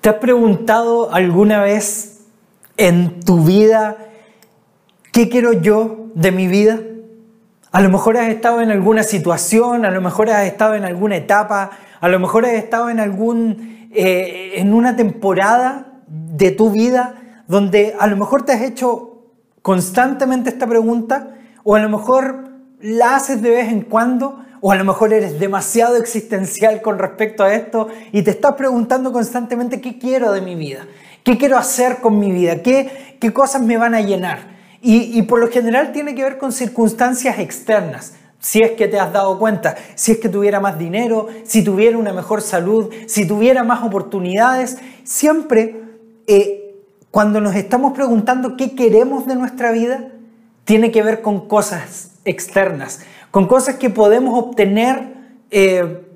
¿Te has preguntado alguna vez en tu vida qué quiero yo de mi vida? A lo mejor has estado en alguna situación, a lo mejor has estado en alguna etapa, a lo mejor has estado en algún eh, en una temporada de tu vida donde a lo mejor te has hecho constantemente esta pregunta o a lo mejor la haces de vez en cuando o a lo mejor eres demasiado existencial con respecto a esto y te estás preguntando constantemente qué quiero de mi vida, qué quiero hacer con mi vida, qué, qué cosas me van a llenar. Y, y por lo general tiene que ver con circunstancias externas. Si es que te has dado cuenta, si es que tuviera más dinero, si tuviera una mejor salud, si tuviera más oportunidades, siempre eh, cuando nos estamos preguntando qué queremos de nuestra vida, tiene que ver con cosas externas con cosas que podemos obtener eh,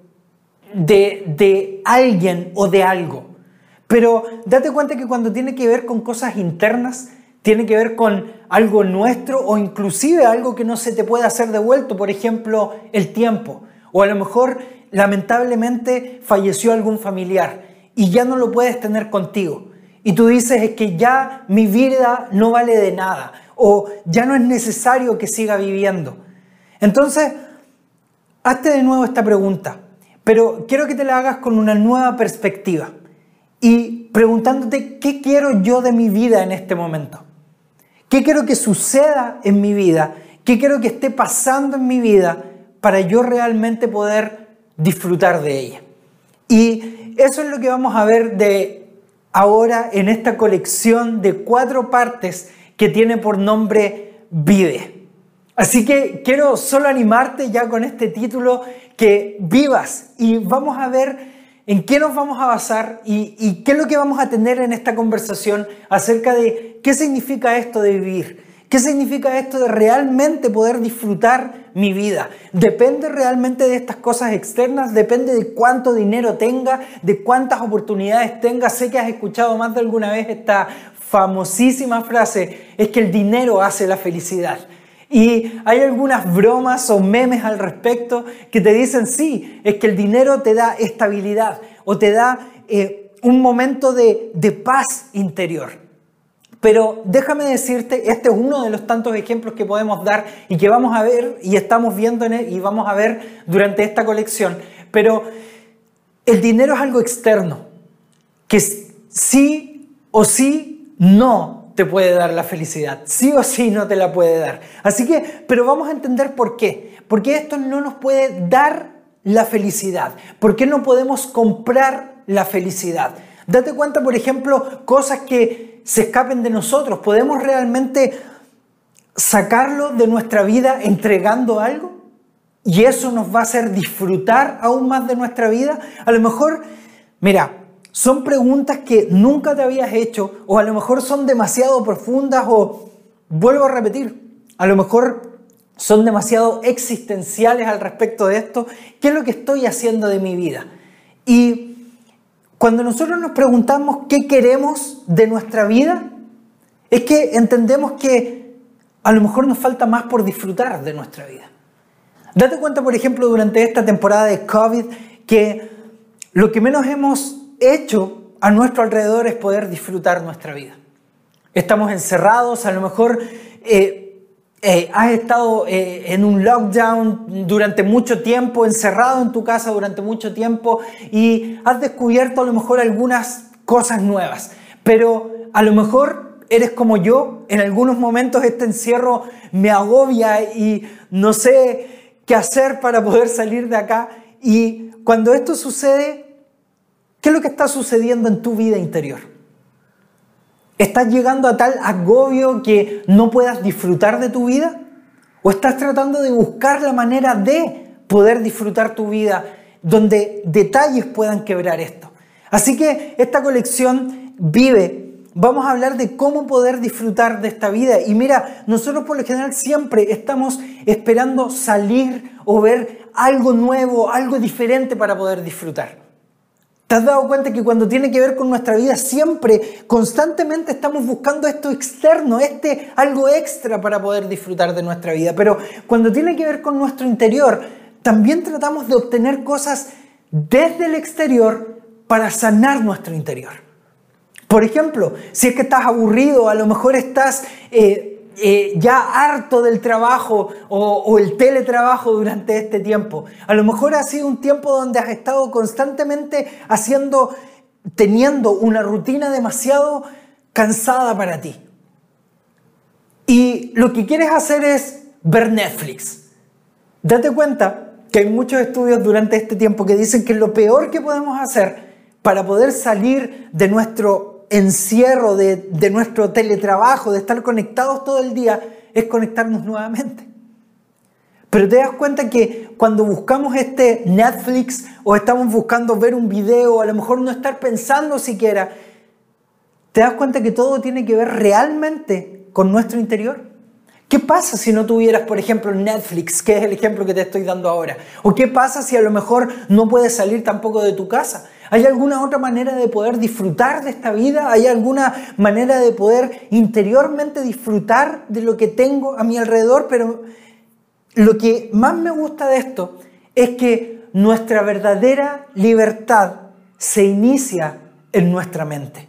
de, de alguien o de algo. Pero date cuenta que cuando tiene que ver con cosas internas, tiene que ver con algo nuestro o inclusive algo que no se te puede hacer devuelto, por ejemplo, el tiempo. O a lo mejor lamentablemente falleció algún familiar y ya no lo puedes tener contigo. Y tú dices es que ya mi vida no vale de nada o ya no es necesario que siga viviendo. Entonces, hazte de nuevo esta pregunta, pero quiero que te la hagas con una nueva perspectiva y preguntándote qué quiero yo de mi vida en este momento. ¿Qué quiero que suceda en mi vida? ¿Qué quiero que esté pasando en mi vida para yo realmente poder disfrutar de ella? Y eso es lo que vamos a ver de ahora en esta colección de cuatro partes que tiene por nombre Vive. Así que quiero solo animarte ya con este título que vivas y vamos a ver en qué nos vamos a basar y, qué es lo que vamos a tener en esta conversación acerca de qué significa esto de vivir. ¿Qué significa esto de realmente poder disfrutar mi vida? ¿Depende realmente de estas cosas externas? ¿Depende de cuánto dinero tenga? ¿De cuántas oportunidades tenga? Sé que has escuchado más de alguna vez esta famosísima frase, es que el dinero hace la felicidad. Y hay algunas bromas o memes al respecto que te dicen, sí, es que el dinero te da estabilidad o te da eh, un momento de, de paz interior. Pero déjame decirte, este es uno de los tantos ejemplos que podemos dar y que vamos a ver y estamos viendo en y vamos a ver durante esta colección. Pero el dinero es algo externo, que sí o sí no te puede dar la felicidad. Sí o sí no te la puede dar. Así que, pero vamos a entender por qué. Porque esto no nos puede dar la felicidad. ¿Por qué no podemos comprar la felicidad? Date cuenta, por ejemplo, cosas que se escapen de nosotros. ¿Podemos realmente sacarlo de nuestra vida entregando algo? Y eso nos va a hacer disfrutar aún más de nuestra vida. A lo mejor, mira, son preguntas que nunca te habías hecho o a lo mejor son demasiado profundas o, vuelvo a repetir, a lo mejor son demasiado existenciales al respecto de esto. ¿Qué es lo que estoy haciendo de mi vida? Y cuando nosotros nos preguntamos qué queremos de nuestra vida, es que entendemos que a lo mejor nos falta más por disfrutar de nuestra vida. Date cuenta, por ejemplo, durante esta temporada de COVID, que lo que menos hemos hecho a nuestro alrededor es poder disfrutar nuestra vida. Estamos encerrados, a lo mejor eh, eh, has estado eh, en un lockdown durante mucho tiempo, encerrado en tu casa durante mucho tiempo y has descubierto a lo mejor algunas cosas nuevas, pero a lo mejor eres como yo, en algunos momentos este encierro me agobia y no sé qué hacer para poder salir de acá y cuando esto sucede ¿Qué es lo que está sucediendo en tu vida interior? ¿Estás llegando a tal agobio que no puedas disfrutar de tu vida? ¿O estás tratando de buscar la manera de poder disfrutar tu vida donde detalles puedan quebrar esto? Así que esta colección vive. Vamos a hablar de cómo poder disfrutar de esta vida. Y mira, nosotros por lo general siempre estamos esperando salir o ver algo nuevo, algo diferente para poder disfrutar. ¿Te has dado cuenta que cuando tiene que ver con nuestra vida siempre, constantemente estamos buscando esto externo, este algo extra para poder disfrutar de nuestra vida? Pero cuando tiene que ver con nuestro interior, también tratamos de obtener cosas desde el exterior para sanar nuestro interior. Por ejemplo, si es que estás aburrido, a lo mejor estás eh, eh, ya harto del trabajo o, o, el teletrabajo durante este tiempo. A lo mejor ha sido un tiempo donde has estado constantemente haciendo, teniendo una rutina demasiado cansada para ti. Y lo que quieres hacer es ver Netflix. Date cuenta que hay muchos estudios durante este tiempo que dicen que lo peor que podemos hacer para poder salir de nuestro encierro, de, nuestro teletrabajo, de estar conectados todo el día, es conectarnos nuevamente. Pero te das cuenta que cuando buscamos este Netflix o estamos buscando ver un video, a lo mejor no estar pensando siquiera, te das cuenta que todo tiene que ver realmente con nuestro interior. ¿Qué pasa si no tuvieras, por ejemplo, Netflix, que es el ejemplo que te estoy dando ahora? ¿O qué pasa si a lo mejor no puedes salir tampoco de tu casa? ¿Hay alguna otra manera de poder disfrutar de esta vida? ¿Hay alguna manera de poder interiormente disfrutar de lo que tengo a mi alrededor? Pero lo que más me gusta de esto es que nuestra verdadera libertad se inicia en nuestra mente.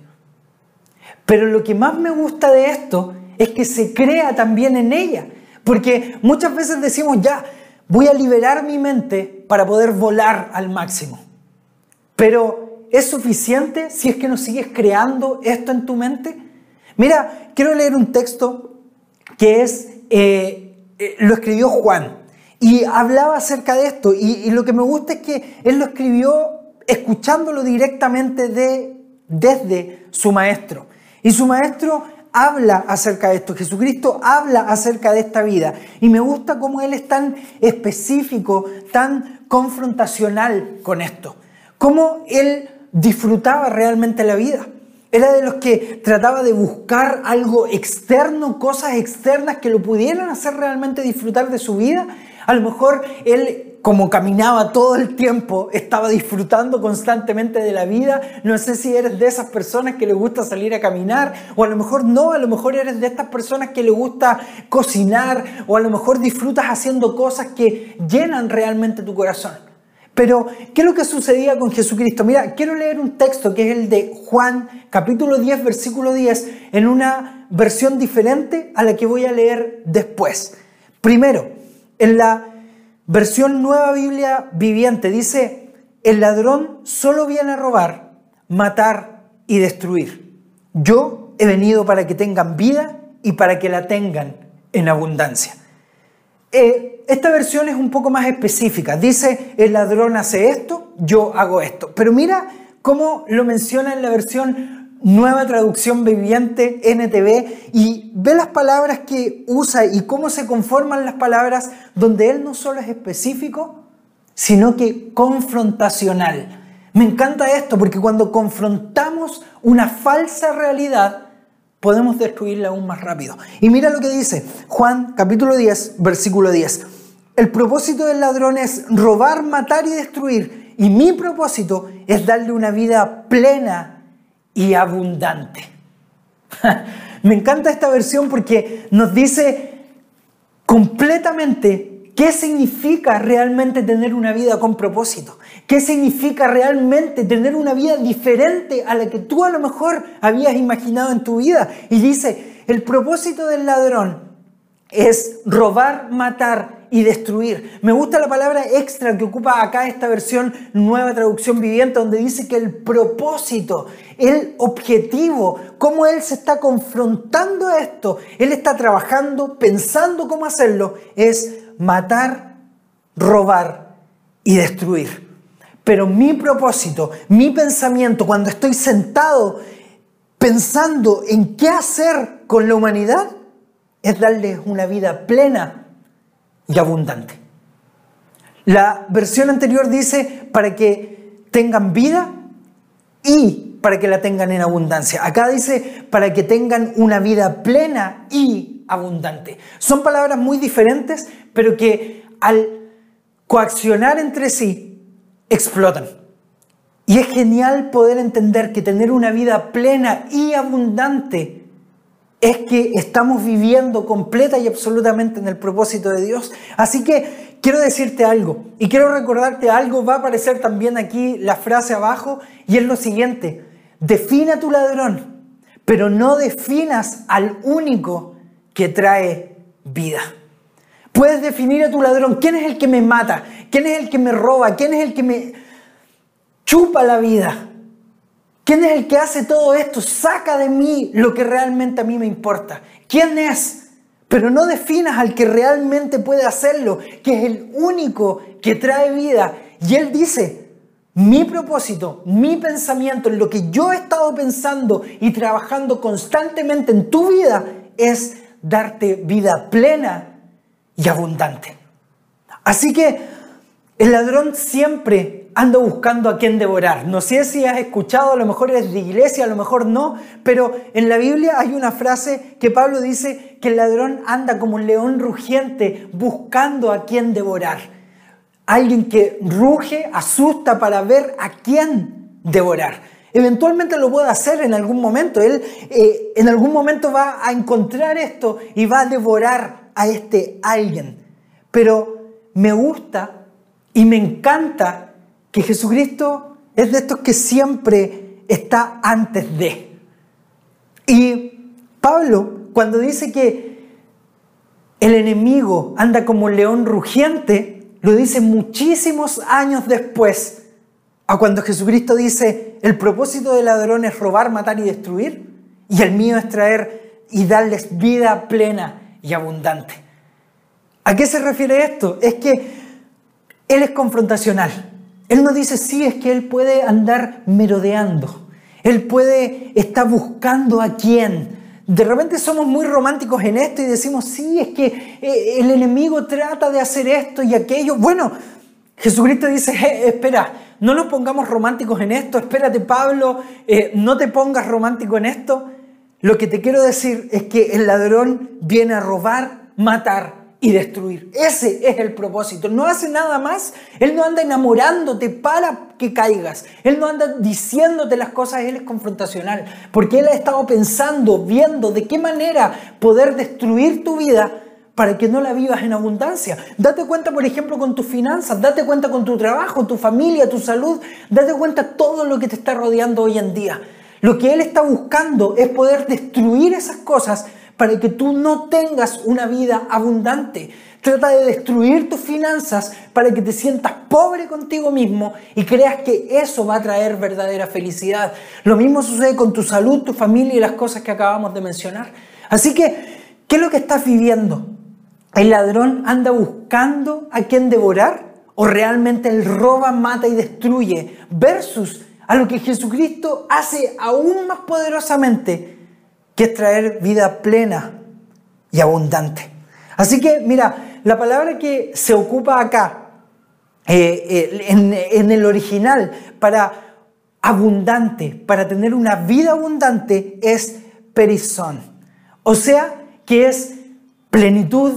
Pero lo que más me gusta de esto es que se crea también en ella. Porque muchas veces decimos, ya, voy a liberar mi mente para poder volar al máximo. Pero ¿es suficiente si es que no sigues creando esto en tu mente? Mira, quiero leer un texto que es, eh, eh, lo escribió Juan y hablaba acerca de esto. Y, lo que me gusta es que él lo escribió escuchándolo directamente de, desde su maestro. Y su maestro habla acerca de esto, Jesucristo habla acerca de esta vida. Y me gusta cómo Él es tan específico, tan confrontacional con esto. Cómo Él disfrutaba realmente la vida. Era de los que trataba de buscar algo externo, cosas externas que lo pudieran hacer realmente disfrutar de su vida. A lo mejor Él como caminaba todo el tiempo, estaba disfrutando constantemente de la vida. No sé si eres de esas personas que le gusta salir a caminar, o a lo mejor no, a lo mejor eres de estas personas que le gusta cocinar, o a lo mejor disfrutas haciendo cosas que llenan realmente tu corazón. Pero, ¿qué es lo que sucedía con Jesucristo? Mira, quiero leer un texto que es el de Juan, capítulo 10, versículo 10, en una versión diferente a la que voy a leer después. Primero, en la Versión Nueva Biblia Viviente dice, el ladrón solo viene a robar, matar y destruir. Yo he venido para que tengan vida y para que la tengan en abundancia. Eh, esta versión es un poco más específica. Dice, el ladrón hace esto, yo hago esto. Pero mira cómo lo menciona en la versión nueva traducción viviente NTV y ve las palabras que usa y cómo se conforman las palabras donde él no solo es específico, sino que confrontacional. Me encanta esto porque cuando confrontamos una falsa realidad, podemos destruirla aún más rápido. Y mira lo que dice Juan capítulo 10, versículo 10. El propósito del ladrón es robar, matar y destruir. Y mi propósito es darle una vida plena y abundante. Me encanta esta versión porque nos dice completamente qué significa realmente tener una vida con propósito, qué significa realmente tener una vida diferente a la que tú a lo mejor habías imaginado en tu vida. Y dice, el propósito del ladrón es robar, matar y destruir. Me gusta la palabra extra que ocupa acá esta versión nueva traducción viviente, donde dice que el propósito, el objetivo, cómo él se está confrontando a esto, él está trabajando, pensando cómo hacerlo, es matar, robar y destruir. Pero mi propósito, mi pensamiento, cuando estoy sentado pensando en qué hacer con la humanidad, es darles una vida plena y abundante. La versión anterior dice para que tengan vida y para que la tengan en abundancia. Acá dice para que tengan una vida plena y abundante. Son palabras muy diferentes, pero que al coaccionar entre sí explotan. Y es genial poder entender que tener una vida plena y abundante es que estamos viviendo completa y absolutamente en el propósito de Dios. Así que quiero decirte algo y quiero recordarte algo, va a aparecer también aquí la frase abajo y es lo siguiente, define a tu ladrón pero no definas al único que trae vida. Puedes definir a tu ladrón, quién es el que me mata, quién es el que me roba, quién es el que me chupa la vida, quién es el que hace todo esto, saca de mí lo que realmente a mí me importa. ¿Quién es? Pero no definas al que realmente puede hacerlo, que es el único que trae vida. Y él dice, mi propósito, mi pensamiento, lo que yo he estado pensando y trabajando constantemente en tu vida es darte vida plena y abundante. Así que el ladrón siempre anda buscando a quien devorar. No sé si has escuchado, a lo mejor eres de iglesia, a lo mejor no, pero en la Biblia hay una frase que Pablo dice que el ladrón anda como un león rugiente buscando a quien devorar. Alguien que ruge, asusta para ver a quién devorar. Eventualmente lo puede hacer en algún momento. Él eh, en algún momento va a encontrar esto y va a devorar a este alguien. Pero me gusta y me encanta que Jesucristo es de estos que siempre está antes de. Y Pablo, cuando dice que el enemigo anda como un león rugiente, lo dice muchísimos años después, a cuando Jesucristo dice, el propósito del ladrón es robar, matar y destruir, y el mío es traer y darles vida plena y abundante. ¿A qué se refiere esto? Es que Él es confrontacional. Él no dice, sí, es que Él puede andar merodeando. Él puede estar buscando a quién, de repente somos muy románticos en esto y decimos, sí, es que eh, el enemigo trata de hacer esto y aquello. Bueno, Jesucristo dice, espera, no nos pongamos románticos en esto, espérate Pablo, eh, no te pongas romántico en esto. Lo que te quiero decir es que el ladrón viene a robar, matar y destruir. Ese es el propósito. No hace nada más. Él no anda enamorándote para que caigas. Él no anda diciéndote las cosas. Él es confrontacional. Porque Él ha estado pensando, viendo de qué manera poder destruir tu vida para que no la vivas en abundancia. Date cuenta, por ejemplo, con tus finanzas, date cuenta con tu trabajo, tu familia, tu salud, date cuenta todo lo que te está rodeando hoy en día. Lo que Él está buscando es poder destruir esas cosas para que tú no tengas una vida abundante. Trata de destruir tus finanzas para que te sientas pobre contigo mismo y creas que eso va a traer verdadera felicidad. Lo mismo sucede con tu salud, tu familia y las cosas que acabamos de mencionar. Así que, ¿qué es lo que estás viviendo? ¿El ladrón anda buscando a quien devorar? ¿O realmente él roba, mata y destruye? Versus a lo que Jesucristo hace aún más poderosamente que es traer vida plena y abundante. Así que, mira, la palabra que se ocupa acá, eh, eh, en, el original, para abundante, para tener una vida abundante, es perizón. O sea, que es plenitud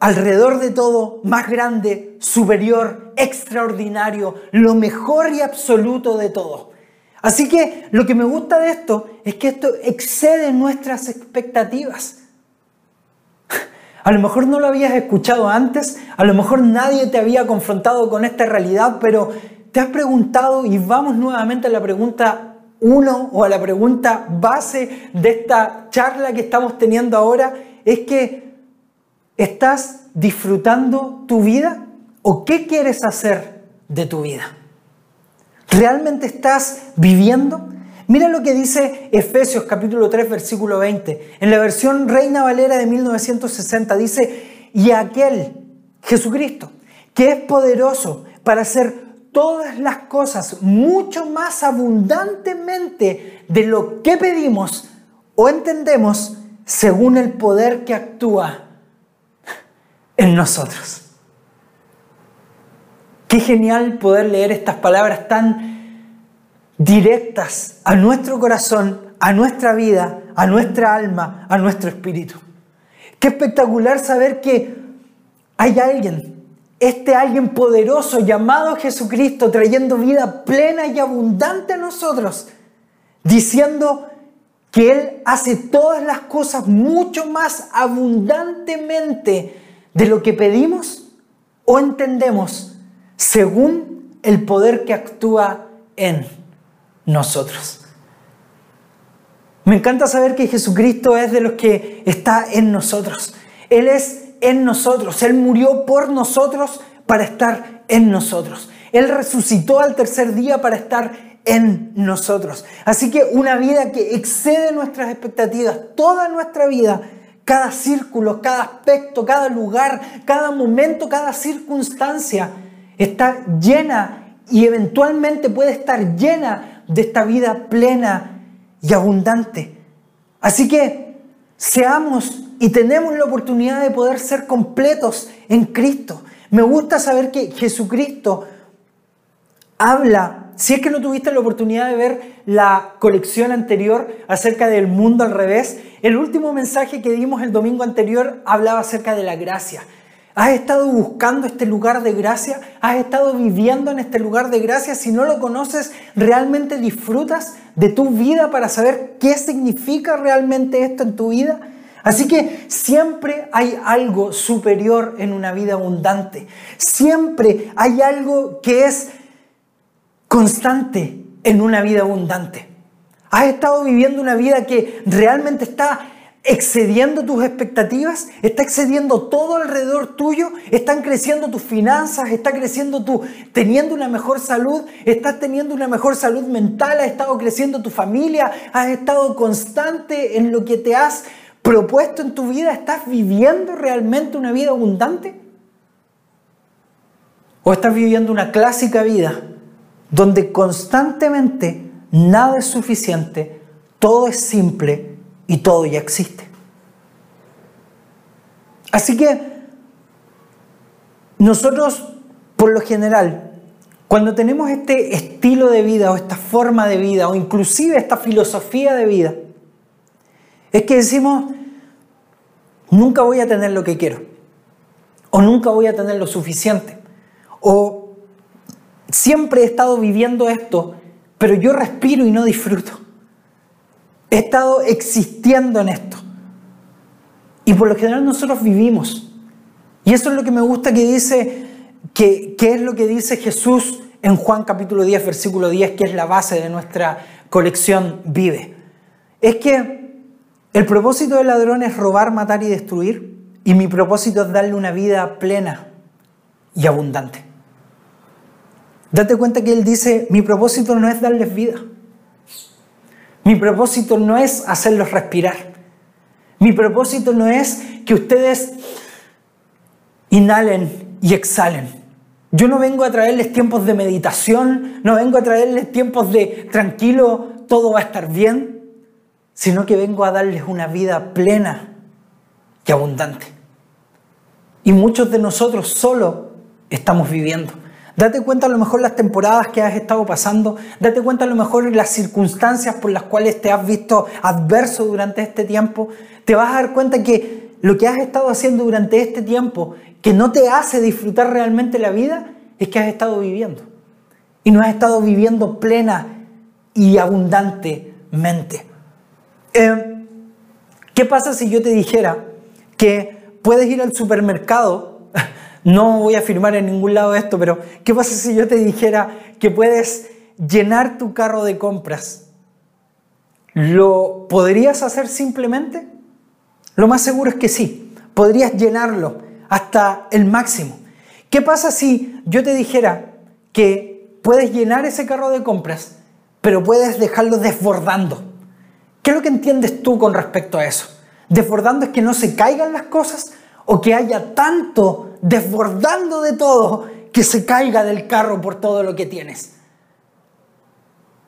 alrededor de todo, más grande, superior, extraordinario, lo mejor y absoluto de todo. Así que lo que me gusta de esto es que esto excede nuestras expectativas. A lo mejor no lo habías escuchado antes, a lo mejor nadie te había confrontado con esta realidad, pero te has preguntado y vamos nuevamente a la pregunta uno o a la pregunta base de esta charla que estamos teniendo ahora, es que ¿estás disfrutando tu vida o qué quieres hacer de tu vida? ¿Realmente estás viviendo? Mira lo que dice Efesios capítulo 3 versículo 20. En la versión Reina Valera de 1960 dice, y aquel Jesucristo, que es poderoso para hacer todas las cosas mucho más abundantemente de lo que pedimos o entendemos según el poder que actúa en nosotros. Qué genial poder leer estas palabras tan directas a nuestro corazón, a nuestra vida, a nuestra alma, a nuestro espíritu. Qué espectacular saber que hay alguien, este alguien poderoso llamado Jesucristo, trayendo vida plena y abundante a nosotros, diciendo que Él hace todas las cosas mucho más abundantemente de lo que pedimos o entendemos según el poder que actúa en nosotros. Me encanta saber que Jesucristo es de los que está en nosotros. Él es en nosotros. Él murió por nosotros para estar en nosotros. Él resucitó al tercer día para estar en nosotros. Así que una vida que excede nuestras expectativas, toda nuestra vida, cada círculo, cada aspecto, cada lugar, cada momento, cada circunstancia, está llena y eventualmente puede estar llena de esta vida plena y abundante. Así que seamos y tenemos la oportunidad de poder ser completos en Cristo. Me gusta saber que Jesucristo habla, si es que no tuviste la oportunidad de ver la colección anterior acerca del mundo al revés, el último mensaje que dimos el domingo anterior hablaba acerca de la gracia. ¿Has estado buscando este lugar de gracia? ¿Has estado viviendo en este lugar de gracia? Si no lo conoces, ¿realmente disfrutas de tu vida para saber qué significa realmente esto en tu vida? Así que siempre hay algo superior en una vida abundante. Siempre hay algo que es constante en una vida abundante. ¿Has estado viviendo una vida que realmente está excediendo tus expectativas? ¿Está excediendo todo alrededor tuyo? ¿Están creciendo tus finanzas? ¿Está creciendo tu teniendo una mejor salud? ¿Estás teniendo una mejor salud mental? ¿Ha estado creciendo tu familia? ¿Has estado constante en lo que te has propuesto en tu vida? ¿Estás viviendo realmente una vida abundante? ¿O estás viviendo una clásica vida donde constantemente nada es suficiente, todo es simple y todo ya existe? Así que nosotros, por lo general, cuando tenemos este estilo de vida o esta forma de vida o inclusive esta filosofía de vida, es que decimos, nunca voy a tener lo que quiero, o nunca voy a tener lo suficiente, o siempre he estado viviendo esto, pero yo respiro y no disfruto. He estado existiendo en esto. Y por lo general nosotros vivimos. Y eso es lo que me gusta que dice, que, que es lo que dice Jesús en Juan capítulo 10, versículo 10, que es la base de nuestra colección Vive. Es que el propósito del ladrón es robar, matar y destruir, y mi propósito es darle una vida plena y abundante. Date cuenta que él dice, mi propósito no es darles vida. Mi propósito no es hacerlos respirar. Mi propósito no es que ustedes inhalen y exhalen. Yo no vengo a traerles tiempos de meditación, no vengo a traerles tiempos de tranquilo, todo va a estar bien sino que vengo a darles una vida plena y abundante. Y muchos de nosotros solo estamos viviendo. Date cuenta a lo mejor las temporadas que has estado pasando, date cuenta a lo mejor las circunstancias por las cuales te has visto adverso durante este tiempo. Te vas a dar cuenta que lo que has estado haciendo durante este tiempo, que no te hace disfrutar realmente la vida, es que has estado viviendo. Y no has estado viviendo plena y abundantemente. Eh, ¿Qué pasa si yo te dijera que puedes ir al supermercado? No voy a afirmar en ningún lado esto, pero ¿qué pasa si yo te dijera que puedes llenar tu carro de compras? ¿Lo podrías hacer simplemente? Lo más seguro es que sí. Podrías llenarlo hasta el máximo. ¿Qué pasa si yo te dijera que puedes llenar ese carro de compras, pero puedes dejarlo desbordando? ¿Qué es lo que entiendes tú con respecto a eso? ¿Desbordando es que no se caigan las cosas o que haya tanto desbordando de todo que se caiga del carro por todo lo que tienes?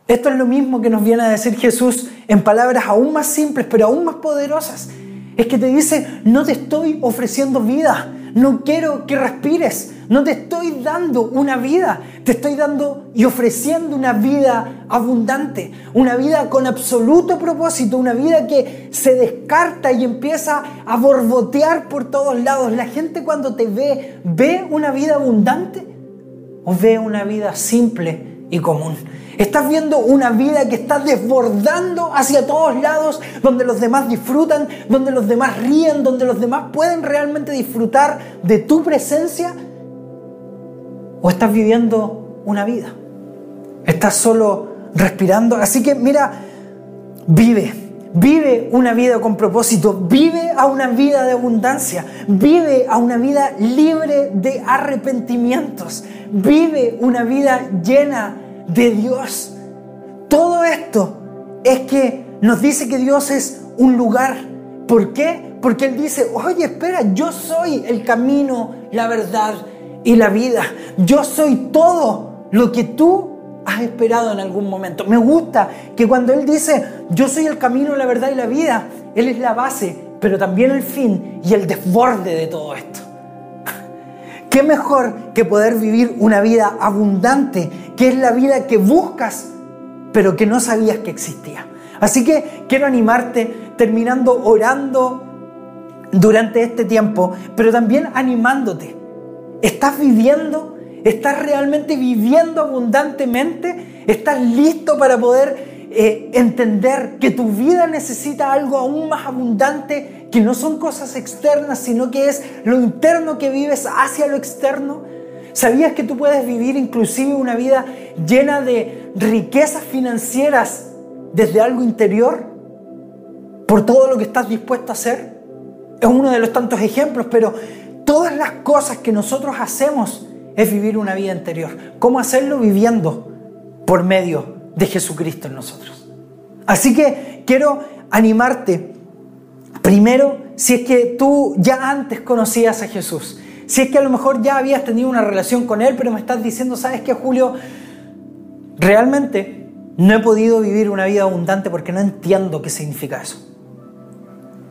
Esto es lo mismo que nos viene a decir Jesús en palabras aún más simples, pero aún más poderosas. Es que te dice, no te estoy ofreciendo vida, no quiero que respires, no te estoy dando una vida, te estoy dando y ofreciendo una vida abundante, una vida con absoluto propósito, una vida que se descarta y empieza a borbotear por todos lados. La gente cuando te ve, ve una vida abundante o ve una vida simple y común. Estás viendo una vida que está desbordando hacia todos lados, donde los demás disfrutan, donde los demás ríen, donde los demás pueden realmente disfrutar de tu presencia. ¿O estás viviendo una vida? ¿Estás solo respirando? Así que mira, vive, Vive una vida con propósito, vive a una vida de abundancia, vive a una vida libre de arrepentimientos, vive una vida llena de Dios. Todo esto es que nos dice que Dios es un lugar. ¿Por qué? Porque Él dice, oye, espera, yo soy el camino, la verdad y la vida. Yo soy todo lo que tú has esperado en algún momento. Me gusta que cuando Él dice, yo soy el camino, la verdad y la vida, Él es la base, pero también el fin y el desborde de todo esto. ¿Qué mejor que poder vivir una vida abundante, que es la vida que buscas, pero que no sabías que existía? Así que quiero animarte terminando orando durante este tiempo, pero también animándote. ¿Estás viviendo ¿Estás realmente viviendo abundantemente? ¿Estás listo para poder eh, entender que tu vida necesita algo aún más abundante, que no son cosas externas, sino que es lo interno que vives hacia lo externo? ¿Sabías que tú puedes vivir inclusive una vida llena de riquezas financieras desde algo interior? Por todo lo que estás dispuesto a hacer. Es uno de los tantos ejemplos, pero todas las cosas que nosotros hacemos es vivir una vida interior. ¿Cómo hacerlo? Viviendo por medio de Jesucristo en nosotros. Así que quiero animarte, primero, si es que tú ya antes conocías a Jesús, si es que a lo mejor ya habías tenido una relación con Él, pero me estás diciendo, ¿sabes qué, Julio? Realmente no he podido vivir una vida abundante porque no entiendo qué significa eso.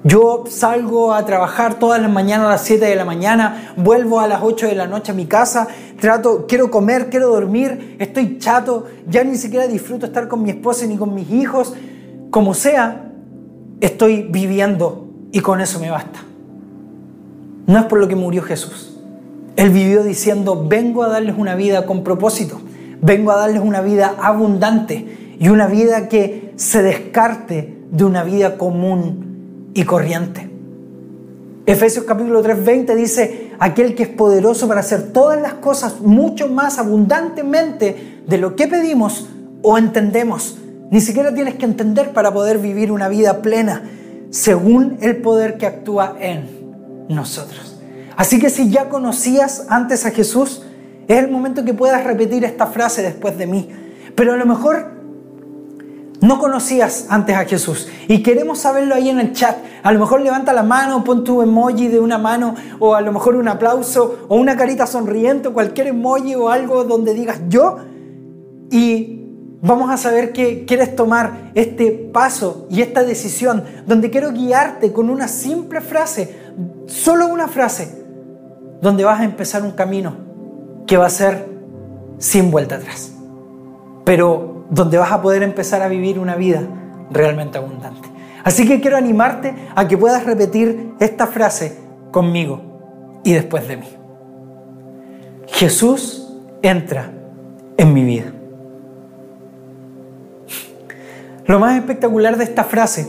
Yo salgo a trabajar todas las mañanas a las 7 de la mañana, vuelvo a las 8 de la noche a mi casa, trato, quiero comer, quiero dormir, estoy chato, ya ni siquiera disfruto estar con mi esposa ni con mis hijos, como sea, estoy viviendo y con eso me basta. No es por lo que murió Jesús. Él vivió diciendo, vengo a darles una vida con propósito, vengo a darles una vida abundante y una vida que se descarte de una vida común y corriente. Efesios capítulo 3:20 dice, aquel que es poderoso para hacer todas las cosas mucho más abundantemente de lo que pedimos o entendemos. Ni siquiera tienes que entender para poder vivir una vida plena según el poder que actúa en nosotros. Así que si ya conocías antes a Jesús, es el momento que puedas repetir esta frase después de mí. Pero a lo mejor no conocías antes a Jesús y queremos saberlo ahí en el chat. A lo mejor levanta la mano, pon tu emoji de una mano o a lo mejor un aplauso o una carita sonriente o cualquier emoji o algo donde digas yo y vamos a saber que quieres tomar este paso y esta decisión donde quiero guiarte con una simple frase, solo una frase, donde vas a empezar un camino que va a ser sin vuelta atrás. Pero donde vas a poder empezar a vivir una vida realmente abundante. Así que quiero animarte a que puedas repetir esta frase conmigo y después de mí. Jesús entra en mi vida. Lo más espectacular de esta frase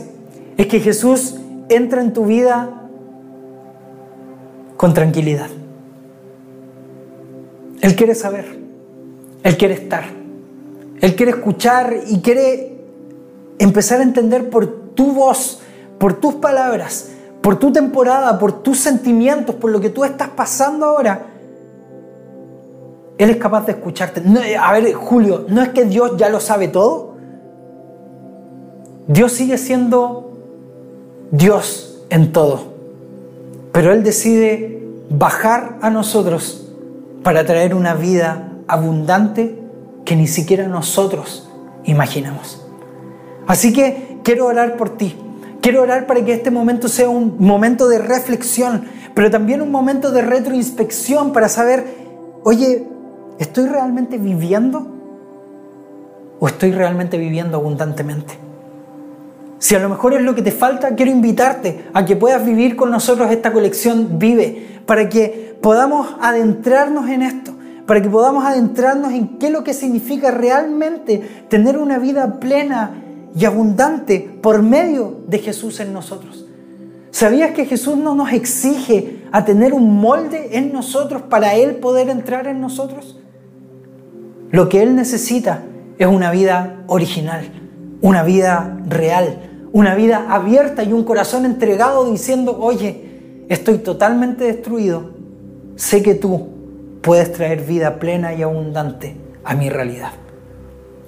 es que Jesús entra en tu vida con tranquilidad. Él quiere saber, Él quiere estar. Él quiere escuchar y quiere empezar a entender por tu voz, por tus palabras, por tu temporada, por tus sentimientos, por lo que tú estás pasando ahora. Él es capaz de escucharte. a ver, Julio, ¿no es que Dios ya lo sabe todo? Dios sigue siendo Dios en todo. Pero Él decide bajar a nosotros para traer una vida abundante que ni siquiera nosotros imaginamos. Así que quiero orar por ti. Quiero orar para que este momento sea un momento de reflexión, pero también un momento de retroinspección para saber, oye, ¿estoy realmente viviendo o estoy realmente viviendo abundantemente? Si a lo mejor es lo que te falta, quiero invitarte a que puedas vivir con nosotros esta colección Vive, para que podamos adentrarnos en esto para que podamos adentrarnos en qué es lo que significa realmente tener una vida plena y abundante por medio de Jesús en nosotros. ¿Sabías que Jesús no nos exige a tener un molde en nosotros para Él poder entrar en nosotros? Lo que Él necesita es una vida original, una vida real, una vida abierta y un corazón entregado diciendo, oye, estoy totalmente destruido, sé que tú puedes traer vida plena y abundante a mi realidad.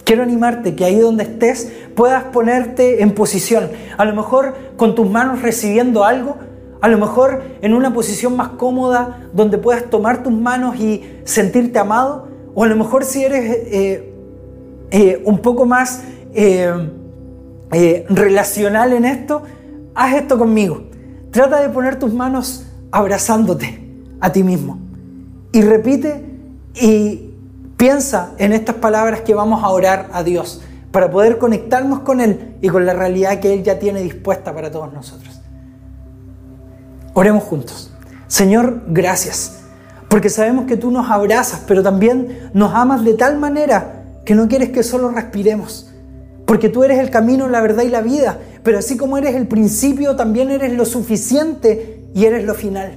Quiero animarte que ahí donde estés puedas ponerte en posición, a lo mejor con tus manos recibiendo algo, a lo mejor en una posición más cómoda donde puedas tomar tus manos y sentirte amado, o a lo mejor si eres eh, eh, un poco más eh, relacional en esto, haz esto conmigo. Trata de poner tus manos abrazándote a ti mismo y repite y Piensa en estas palabras que vamos a orar a Dios para poder conectarnos con Él y con la realidad que Él ya tiene dispuesta para todos nosotros. Oremos juntos. Señor, gracias, porque sabemos que tú nos abrazas, pero también nos amas de tal manera que no quieres que solo respiremos, porque tú eres el camino, la verdad y la vida, pero así como eres el principio, también eres lo suficiente y eres lo final.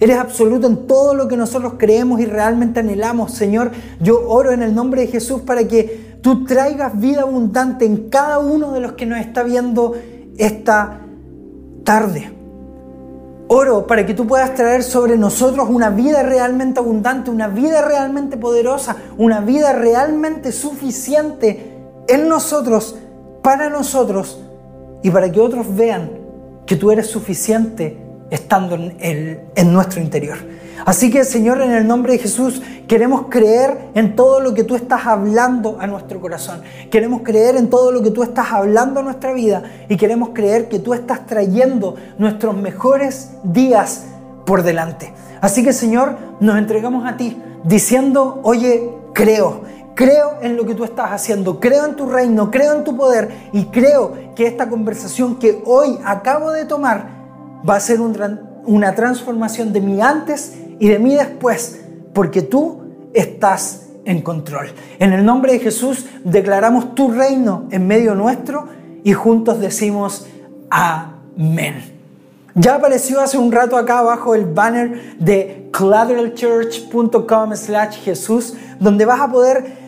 Eres absoluto en todo lo que nosotros creemos y realmente anhelamos. Señor, yo oro en el nombre de Jesús para que tú traigas vida abundante en cada uno de los que nos está viendo esta tarde. Oro para que tú puedas traer sobre nosotros una vida realmente abundante, una vida realmente poderosa, una vida realmente suficiente en nosotros, para nosotros y para que otros vean que tú eres suficiente estando en, en nuestro interior. Así que Señor, en el nombre de Jesús, queremos creer en todo lo que tú estás hablando a nuestro corazón. Queremos creer en todo lo que tú estás hablando a nuestra vida y queremos creer que tú estás trayendo nuestros mejores días por delante. Así que Señor, nos entregamos a ti diciendo, oye, creo, creo en lo que tú estás haciendo, creo en tu reino, creo en tu poder y creo que esta conversación que hoy acabo de tomar va a ser una transformación de mi antes y de mí después, porque tú estás en control. En el nombre de Jesús declaramos tu reino en medio nuestro y juntos decimos amén. Ya apareció hace un rato acá abajo el banner de collateralchurch.com slash Jesús, donde vas a poder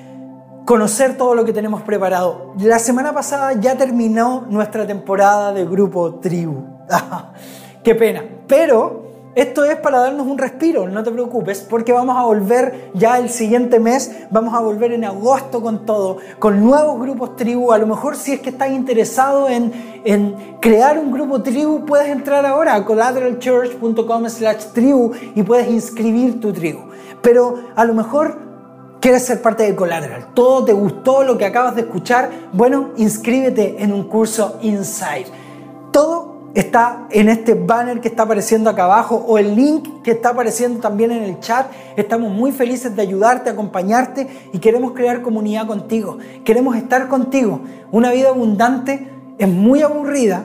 conocer todo lo que tenemos preparado. La semana pasada ya terminó nuestra temporada de grupo tribu. Qué pena. Pero esto es para darnos un respiro, no te preocupes, porque vamos a volver ya el siguiente mes, vamos a volver en agosto con todo, con nuevos grupos tribu. A lo mejor si es que estás interesado en, en crear un grupo tribu, puedes entrar ahora a collateralchurch.com slash tribu y puedes inscribir tu tribu. Pero a lo mejor quieres ser parte de Collateral, todo te gustó lo que acabas de escuchar, bueno, inscríbete en un curso Inside. Todo está en este banner que está apareciendo acá abajo o el link que está apareciendo también en el chat. Estamos muy felices de ayudarte, acompañarte y queremos crear comunidad contigo. Queremos estar contigo. Una vida abundante es muy aburrida,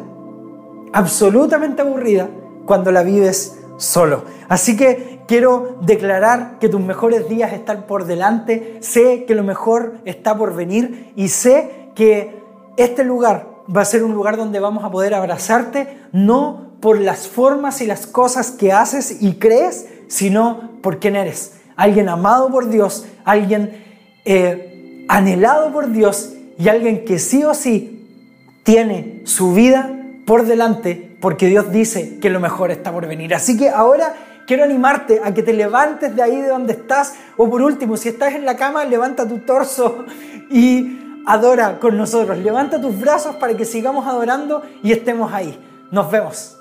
absolutamente aburrida, cuando la vives solo. Así que quiero declarar que tus mejores días están por delante. Sé que lo mejor está por venir y sé que este lugar va a ser un lugar donde vamos a poder abrazarte, no por las formas y las cosas que haces y crees, sino por quién eres. Alguien amado por Dios, alguien eh, anhelado por Dios y alguien que sí o sí tiene su vida por delante porque Dios dice que lo mejor está por venir. Así que ahora quiero animarte a que te levantes de ahí de donde estás o por último, si estás en la cama, levanta tu torso y adora con nosotros. Levanta tus brazos para que sigamos adorando y estemos ahí. Nos vemos.